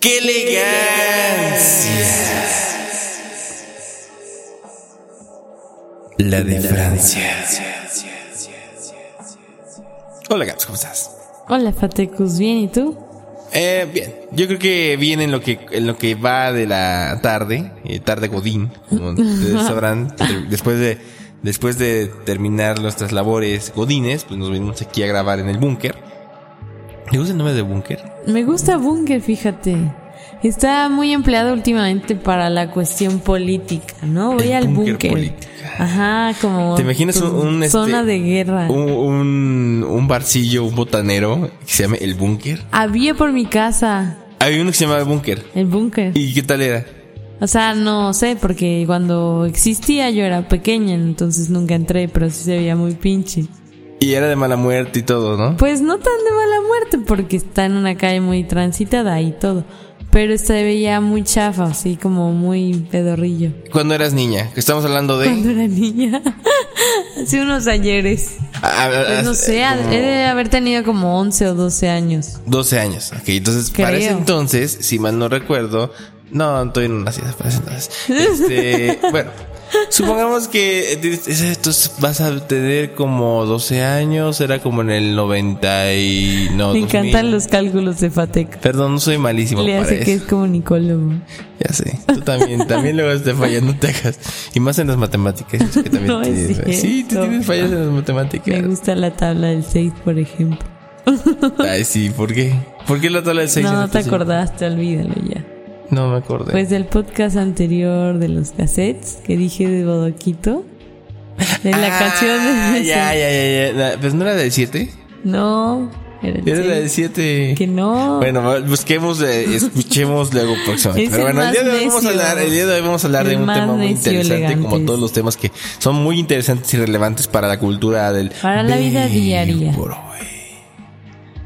¡Qué elegancia! La de Francia. Hola, Gaps, ¿cómo estás? Hola, Fatecus, ¿bien y tú? Eh, bien, yo creo que bien en lo que, en lo que va de la tarde, eh, tarde Godín, como ustedes sabrán, después de, después de terminar nuestras labores Godines, pues nos venimos aquí a grabar en el búnker. ¿Te gusta el nombre de búnker? Me gusta Bunker, fíjate. Está muy empleado últimamente para la cuestión política, ¿no? Voy El al búnker. Ajá, como ¿Te imaginas un, un, este, zona de guerra. Un, un, un barcillo, un botanero que se llame El Búnker. Había por mi casa Había uno que se llamaba Búnker. el búnker. ¿Y qué tal era? O sea, no sé, porque cuando existía yo era pequeña, entonces nunca entré, pero sí se veía muy pinche. Y era de mala muerte y todo, ¿no? Pues no tan de mala muerte, porque está en una calle muy transitada y todo. Pero se veía muy chafa, así como muy pedorrillo. Cuando eras niña, que estamos hablando de... Cuando era niña. Hace unos ayeres. Ah, ah, Pues no ah, sé, como he de haber tenido como 11 o 12 años. 12 años. Ok, entonces, para ese Creo. entonces, si mal no recuerdo... No, estoy en una ciudad para ese entonces. Este, bueno, supongamos que eh, entonces vas a tener como 12 años, era como en el 90 y... No, Me 2000. encantan los cálculos de Fatec. Perdón, no soy malísimo Le para hace que es comunicólogo. Ya sé. Tú también, también luego te fallas, no te hagas. Y más en las matemáticas. que también No es tienes- sí, tú tienes fallas en las matemáticas. Me gusta la tabla del 6, por ejemplo. Ay, sí, ¿por qué? ¿Por qué la tabla del 6? No, no te acordaste, olvídalo ya. No me acordé. Pues del podcast anterior de los cassettes que dije de Bodoquito. De la Ah, canción de... Ya, ya, ya, Pues no era del 7. No, era la del 7. Que no. Bueno, busquemos, eh, escuchemos luego próximamente. Pero bueno, el día de hoy vamos a hablar, el día de hoy vamos a hablar de un tema muy interesante, como todos los temas que son muy interesantes y relevantes para la cultura del Para la vida diaria.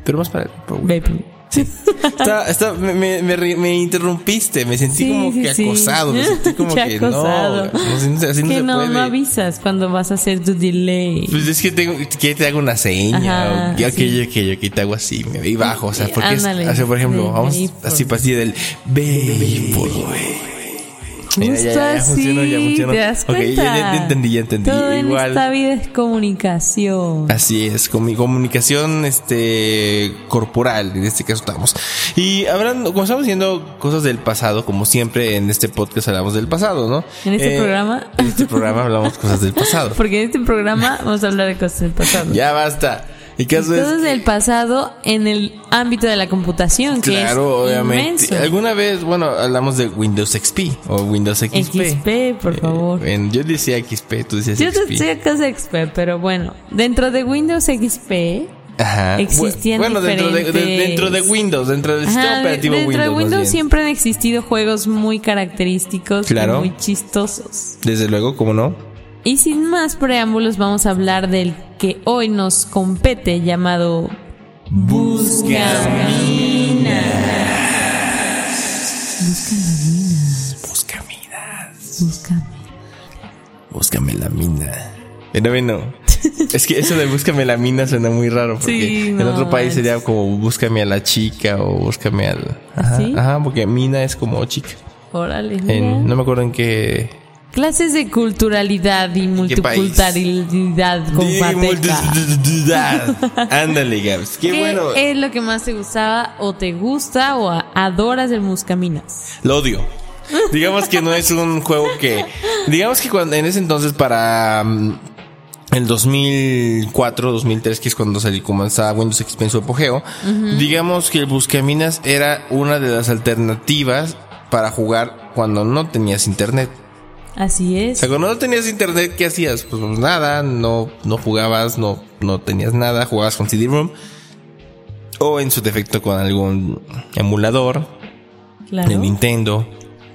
Pero más para el Baby. Está, está, me, me, me interrumpiste, me sentí Sí, como sí, que sí. acosado, me sentí como que acosado. no, así no, así no que se no, puede. no avisas cuando vas a hacer tu delay. Pues es que tengo que te hago una seña Ajá, o que sí. ok, ok, ok, te hago así, me y bajo, o sea, Sí, porque es, ándale. o sea, por ejemplo, vamos así para así del Vaporwave. Mira, Justo ya, ya, ya funcionó, ya funcionó. ¿te das Ok, ya- cuenta? ya, ya entendí, ya entendí. Todo en Igual. esta vida es comunicación. Así es, con mi comunicación este corporal, en este caso estamos. Y hablando, como estamos diciendo cosas del pasado, como siempre en este podcast hablamos del pasado, ¿no? ¿En este Eh, programa? En este programa hablamos cosas del pasado. Porque en este programa vamos a hablar de cosas del pasado. ya basta. Y caso es Cosas del pasado en el ámbito de la computación, que Claro, es obviamente. inmenso. Alguna vez, bueno, hablamos de Windows XP o Windows XP. XP, por favor. En- yo decía XP, tú decías Yo XP. estoy acá de XP, pero bueno, dentro de Windows XP, Ajá. existían bueno, dentro de, de- diferentes- dentro de Windows, dentro del sistema Ajá, operativo dentro Windows. de Windows siempre han existido juegos muy característicos, y Claro. muy chistosos. Desde luego, ¿cómo no? Y sin más preámbulos, vamos a hablar del que hoy nos compete, llamado Busca minas. Búscame. Búscame la mina. Pero bueno, es que eso de búscame la mina suena muy raro porque Sí, en otro país sería como búscame a la chica o búscame al. Ajá, ¿Sí? ajá porque mina es como chica. Órale. En, no me acuerdo en qué. Clases de culturalidad y multiculturalidad con. Ándale, Gabs. Qué, ¿Qué bueno. es lo que más te gustaba o te gusta o adoras del Buscaminas? Lo odio. Digamos que no es un juego que. Digamos que cuando en ese entonces para. mm, el 2004, 2003, que es cuando salí, comenzaba Windows XP en su apogeo, digamos que el Buscaminas era una de las alternativas para jugar cuando no tenías internet. Así O es. sea, cuando no tenías internet, ¿qué hacías? Pues nada, no, no jugabas, no, no tenías nada, jugabas con CD-ROM. o en su defecto con algún emulador Claro. de Nintendo,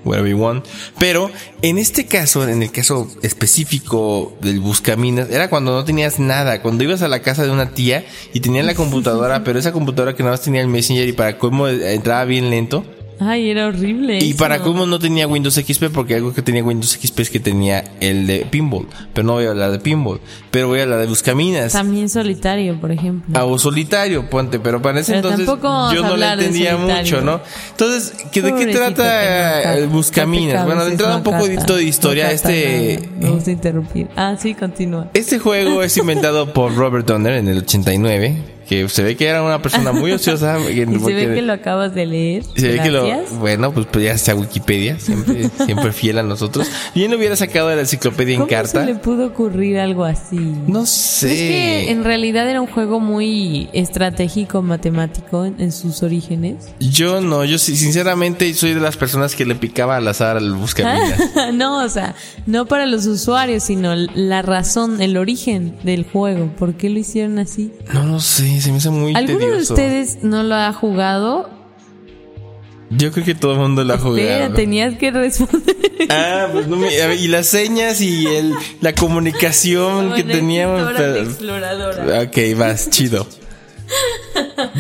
whatever you want. Pero en este caso, en el caso específico del Buscaminas, era cuando no tenías nada, cuando ibas a la casa de una tía y tenía la computadora, pero esa computadora que nada más tenía el Messenger y para cómo entraba bien lento. Ay, era horrible. Y eso. para cómo no tenía Windows XP, porque algo que tenía Windows XP es que tenía el de Pinball. Pero no voy a hablar de Pinball, pero voy a hablar de Buscaminas. También solitario, por ejemplo. Ah, o solitario, ponte, pero para ese Pero entonces vamos yo a no le entendía mucho, ¿no? Entonces, ¿qué- ¿de qué trata Tenaka. el Buscaminas? No Bueno, de entrada un no poco cata, de historia. no Este, nada. Me gusta interrumpir. Ah, sí, continúa. este juego es inventado por Robert Donner en el 89, que se ve que era una persona muy ociosa. Y se ve que lo acabas de leer. se ve que lo, Gracias. bueno, pues, pues ya está Wikipedia, siempre, siempre fiel a nosotros. Y él hubiera sacado de la enciclopedia en ¿Cómo carta. se le pudo ocurrir algo así? No Es sé. que en realidad era un juego muy estratégico, matemático en, en sus orígenes. Yo no, yo sí, sinceramente soy de las personas que le picaba al azar al buscaminas. no, o sea, no para los usuarios, sino la razón, el origen del juego. ¿Por qué lo hicieron así? No lo sé, se me hizo muy ¿Alguno de ustedes no lo ha jugado? Yo creo que todo el mundo la ha Espera, jugado. tenías que responder. Ah, pues no me, ver, y las señas y el, la comunicación que teníamos. Pero- exploradora. ok, vas, chido.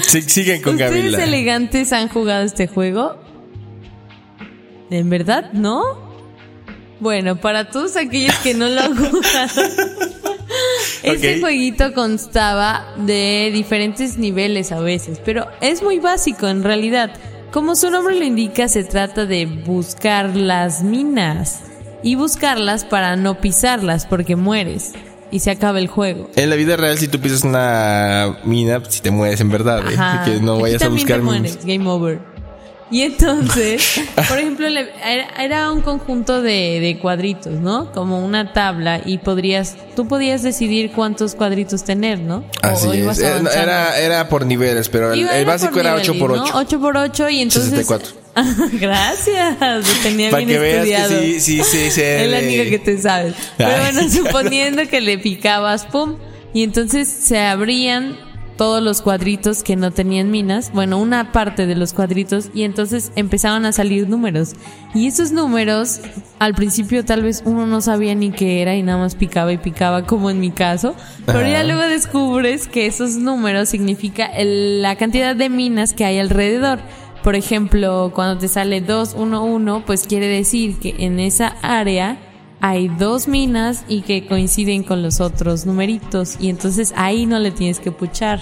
Sí, siguen con ¿Ustedes Gabriela. elegantes han jugado este juego? ¿En verdad? ¿No? Bueno, para todos aquellos que no lo han jugado, este jueguito constaba de diferentes niveles a veces, pero es muy básico en realidad. Como su nombre lo indica, se trata de buscar las minas y buscarlas para no pisarlas porque mueres y se acaba el juego. En la vida real, si tú pisas una mina, si te mueres en verdad, ¿eh? Ajá. que no Aquí vayas a buscar te minas. mueres, game over. Y entonces, por ejemplo, era, un conjunto de, de cuadritos, ¿no? Como una tabla y podrías, tú podías decidir cuántos cuadritos tener, ¿no? O- Así es. Era, era, por niveles, pero el, el básico era niveles, 8 por ¿no? 8 8 por 8 y entonces... 64. Gracias, tenía Para bien que veas estudiado. que sí, sí, sí, sí. Es la única que te sabes. Pero bueno, suponiendo que le picabas, pum, y entonces se abrían todos los cuadritos que no tenían minas, bueno, una parte de los cuadritos, y entonces empezaban a salir números. Y esos números, al principio tal vez uno no sabía ni qué era y nada más picaba y picaba, como en mi caso, pero ya luego descubres que esos números significa el- la cantidad de minas que hay alrededor. Por ejemplo, cuando te sale 211, pues quiere decir que en esa área hay dos minas y que coinciden con los otros numeritos y entonces ahí no le tienes que puchar.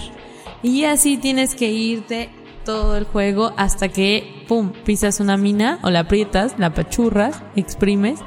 Y así tienes que irte todo el juego hasta que, pum, pisas una mina o la aprietas, la pachurras, exprimes.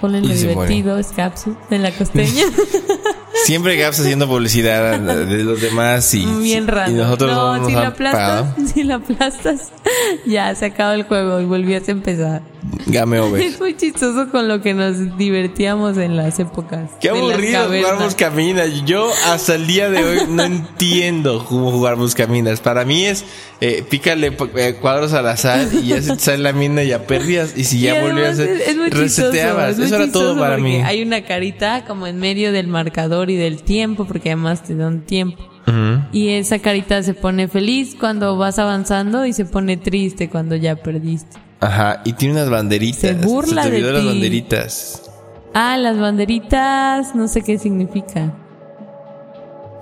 Ponle lo divertido, es capsu de la costeña. Siempre Gaps haciendo publicidad de los demás y, Bien raro. y nosotros no, nos si han aplastas, pagado. si lo aplastas, ya se acaba el juego y volvías a empezar. Game over. Es muy chistoso con lo que nos divertíamos en las épocas. Qué aburrido jugar buscaminas. Yo hasta el día de hoy no entiendo cómo jugar buscaminas. Para mí es eh, pícale eh, cuadros al azar y ya se te sale la mina y ya perdías. Y si Y ya volvías es, es muy chistoso, reseteabas. es muy Eso era todo chistoso para mí. Hay una carita como en medio del marcador y del tiempo, porque además te dan tiempo. Y esa carita se pone feliz cuando vas avanzando y se pone triste cuando ya perdiste. Ajá, y tiene unas banderitas. Se burla te de olvidó las banderitas. Ah, las banderitas, no sé qué significa.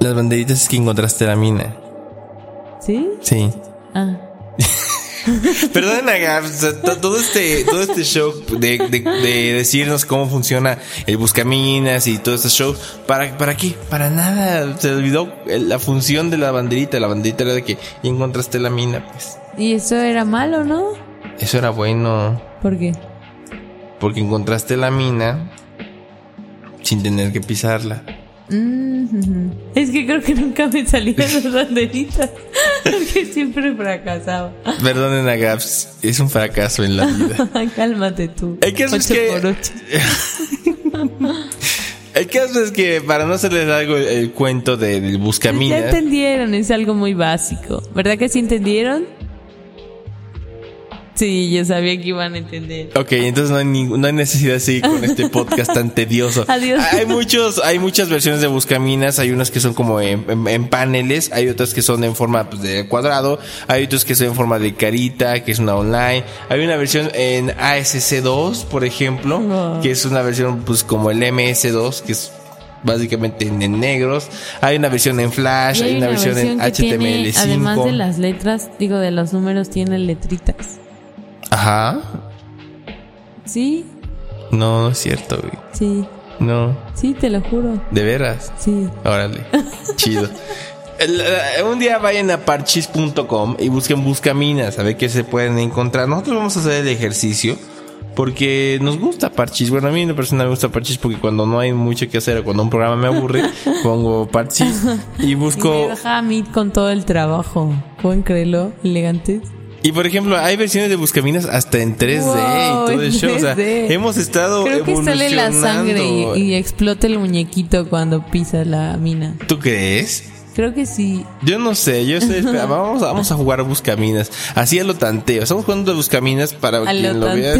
Las banderitas es que encontraste la mina. ¿Sí? Sí. Ah. To- todo este, todo este show de, de, de decirnos cómo funciona el buscaminas y todo este show, ¿para, ¿para qué? Para nada. Se olvidó la función de la banderita. La banderita era de que encontraste la mina, pues. ¿Y eso era malo, no? Eso era bueno, ¿Por qué? porque encontraste la mina sin tener que pisarla. Mm. Es que creo que nunca me salían las banderitas. Porque siempre fracasaba. Perdonen, Agaps, es un fracaso en la vida. Cálmate tú. El caso es que- por ocho. El caso es que, para no hacerles algo el, el cuento de, del Ya buscaminas, entendieron, es algo muy básico. ¿Verdad que sí entendieron? Sí, yo sabía que iban a entender. Ok, entonces no hay, no hay necesidad de seguir con este podcast tan tedioso. Adiós. Hay muchos, hay muchas versiones de Buscaminas, hay unas que son como en, en- en paneles, hay otras que son en forma pues, de cuadrado, hay otras que son en forma de carita, que es una online, hay una versión en ASC2, por ejemplo, que es una versión pues como el MS2, que es básicamente en, negros, hay una versión en Flash, hay, una, versión, en que tiene, HTML5. además de las letras, digo, de los números, tiene letritas. Ajá. Sí, No, no es cierto, güey. sí, No, sí, te lo juro. de veras. Sí. Órale, chido. Un día vayan a parchis.com y busquen buscaminas, a ver qué se pueden encontrar. Nosotros vamos a hacer el ejercicio porque nos gusta Parchis. Bueno, a mí en lo personal me gusta Parchis porque cuando no hay mucho que hacer o cuando un programa me aburre, pongo Parchis y Y busco. me deja a mí con todo el trabajo. ¿Pueden creerlo? Elegantes. Y por ejemplo, hay versiones de buscaminas hasta en 3D Wow, y todo el show. O sea, 3D. hemos estado Creo que sale la sangre y, y explota el muñequito cuando pisa la mina. ¿Tú crees? Creo que sí. Yo no sé, yo estoy esperando. Vamos, vamos a jugar Buscaminas. Así a lo tanteo. Estamos jugando Buscaminas para A quien lo lo vea.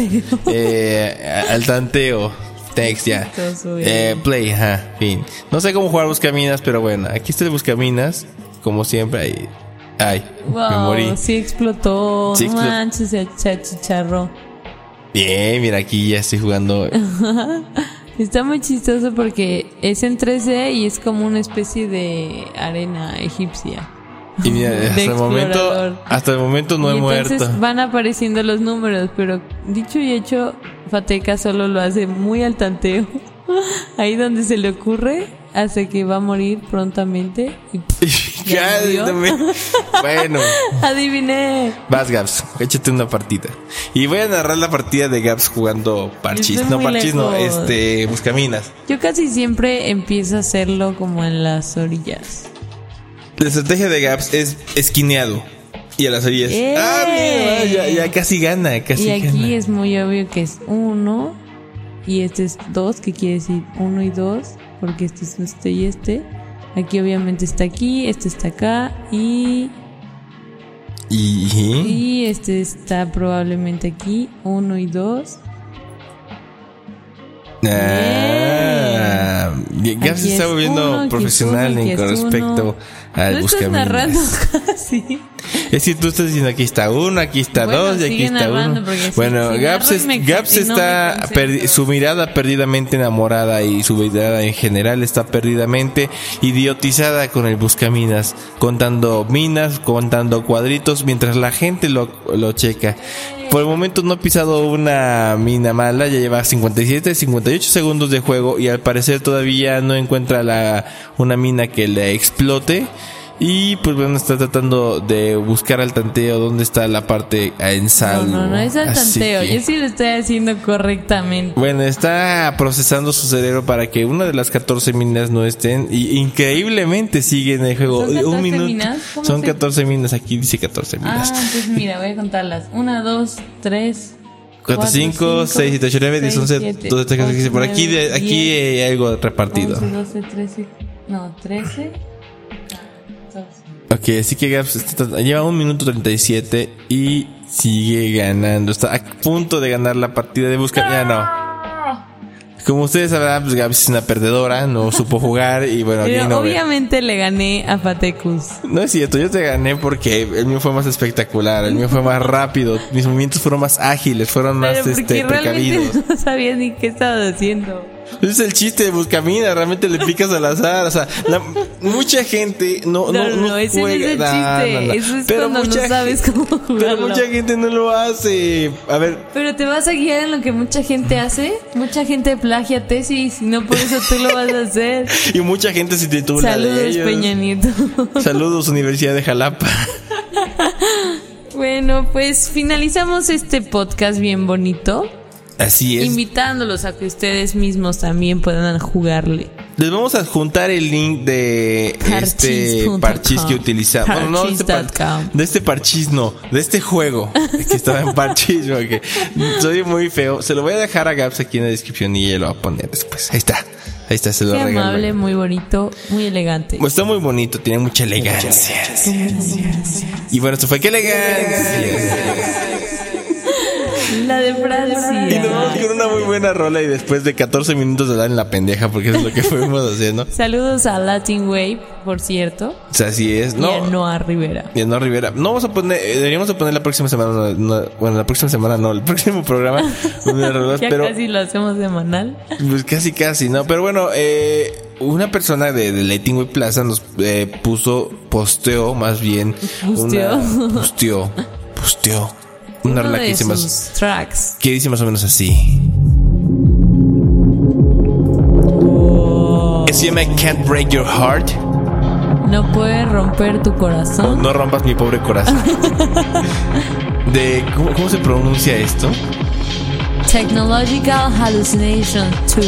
Eh, al tanteo. Text, ya. Eh, play, ajá, fin. No sé cómo jugar Buscaminas, pero bueno, aquí está el Buscaminas. Como siempre, ahí. Ay, me Wow, morí. sí explotó. Sí explotó. manches, se achicharró. Bien, mira, aquí ya estoy jugando. Está muy chistoso porque es en 3D y es como una especie de arena egipcia. Y mira, hasta el momento, hasta el momento no y he entonces muerto. van apareciendo los números, pero dicho y hecho, Fateca solo lo hace muy al tanteo. Ahí donde se le ocurre, hace que va a morir prontamente. Y Bueno. adiviné. Vas, Gaps, échate una partida. Y voy a narrar la partida de Gaps jugando parchis. Estoy No, parchis no, este, buscaminas. Yo casi siempre empiezo a hacerlo como en las orillas. La estrategia de Gaps es esquineado. Y a las orillas. ¡Eh! Ah, mira, ya, ya casi gana, casi y aquí gana. es muy obvio que es uno y este es dos, que quiere decir uno y dos, porque este es este y este. Aquí obviamente está aquí, este está acá y, Y, y este está probablemente aquí, uno y dos. Ah, Aquí se está es volviendo profesional en respecto al No estás narrando casi. Es que tú estás diciendo aquí está uno, aquí está Bueno, dos y aquí está uno. bueno, Gaps, es- está perdi- su mirada perdidamente enamorada y su mirada en general está perdidamente idiotizada con el buscaminas, contando minas, contando cuadritos mientras la gente lo, lo checa. Por el momento no ha pisado una mina mala, ya lleva 57, 58 segundos de juego y al parecer todavía no encuentra la, una mina que le explote. Y pues bueno, está tratando de buscar al tanteo dónde está la parte en No, salvo. no, no es al tanteo. que- Yo sí lo estoy haciendo correctamente. Bueno, está procesando su cerebro para que una de las 14 minas no estén. Y increíblemente sigue en el juego. ¿Son 14 Un minuto. minas? ¿Cómo Son se- 14 minas. Aquí dice 14 Ah, minas. entonces mira, voy a contarlas. Una, dos, tres. 4, 5, 6, 7, 8, 9, 10, 11, 12, 13, 14, 15. Por aquí, de, aquí hay algo repartido. 11, 12, 13. No, 13. 14. Ok, así que Gaps lleva un minuto 37 y sigue ganando. Está a punto de ganar la partida de busca. Ya no. Como ustedes sabrán, pues Gaps es una perdedora, no supo jugar y bueno, Pero over. obviamente le gané a Fatecus. No es cierto, yo te gané porque el mío fue más espectacular, el mío fue más rápido, mis movimientos fueron más ágiles, fueron más Pero este, precavidos. no sabía ni qué estaba haciendo. Ese es el chiste de Buscamina, realmente le picas al azar, o sea, la- mucha gente no No, no, no, no ese no es el No, chiste. no, no. Eso es Pero cuando no mucha sabes gen- cómo Pero jugarlo. mucha gente no lo hace. A ver, Pero te vas a guiar en lo que mucha gente hace. Mucha gente plagia tesis y no por eso tú lo vas a hacer. y mucha gente se titula de Saludos, ellos. Peña Nieto. Saludos Universidad de Jalapa. bueno, pues finalizamos este podcast bien bonito. Así es. Invitándolos a que ustedes mismos también puedan jugarle. Les vamos a juntar el link de este parchís que utilizamos. Bueno, no, de este, par- Parchis.com. de este parchís no, de este juego que estaba en parchís, porque soy muy feo. Se lo voy a dejar a Gaps aquí en la descripción y ella lo va a poner después. Ahí está, ahí está, se lo Qué regalo. amable, muy bonito, muy elegante. Pues está muy bonito, tiene mucha elegancia. Y bueno, esto fue qué elegancia. La de Y nos Francia. vamos con una muy buena rola y después de 14 minutos de dar en la pendeja, porque eso es lo que fuimos haciendo. Saludos a Latin Wave, por cierto. O sea, así es. Y a No, Noah Rivera. Y a no Rivera. No vamos a poner, eh, deberíamos de poner la próxima semana. no, no, bueno, la próxima semana no, el próximo programa. Ya pero casi lo hacemos semanal. pues casi, casi, ¿no? Pero bueno, eh, una persona de, de Lighting Way Plaza nos eh, puso, posteó más bien. Posteó. Una, posteó. Posteó. Una rola que dice más, sus tracks. que dice más o menos así. Se llama Can't Break Your Heart. No puede romper tu corazón. No rompas mi pobre corazón. De, ¿cómo, cómo se pronuncia esto? Technological Hallucination 2.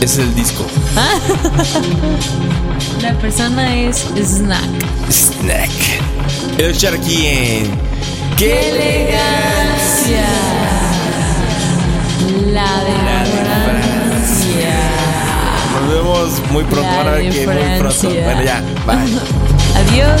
Ese es el disco. La persona es Snack. Snack. El aquí en. ¡Qué elegancia! La de Francia. Nos vemos muy pronto. La Van a ver que muy pronto. Bueno, ya. Bye. Adiós.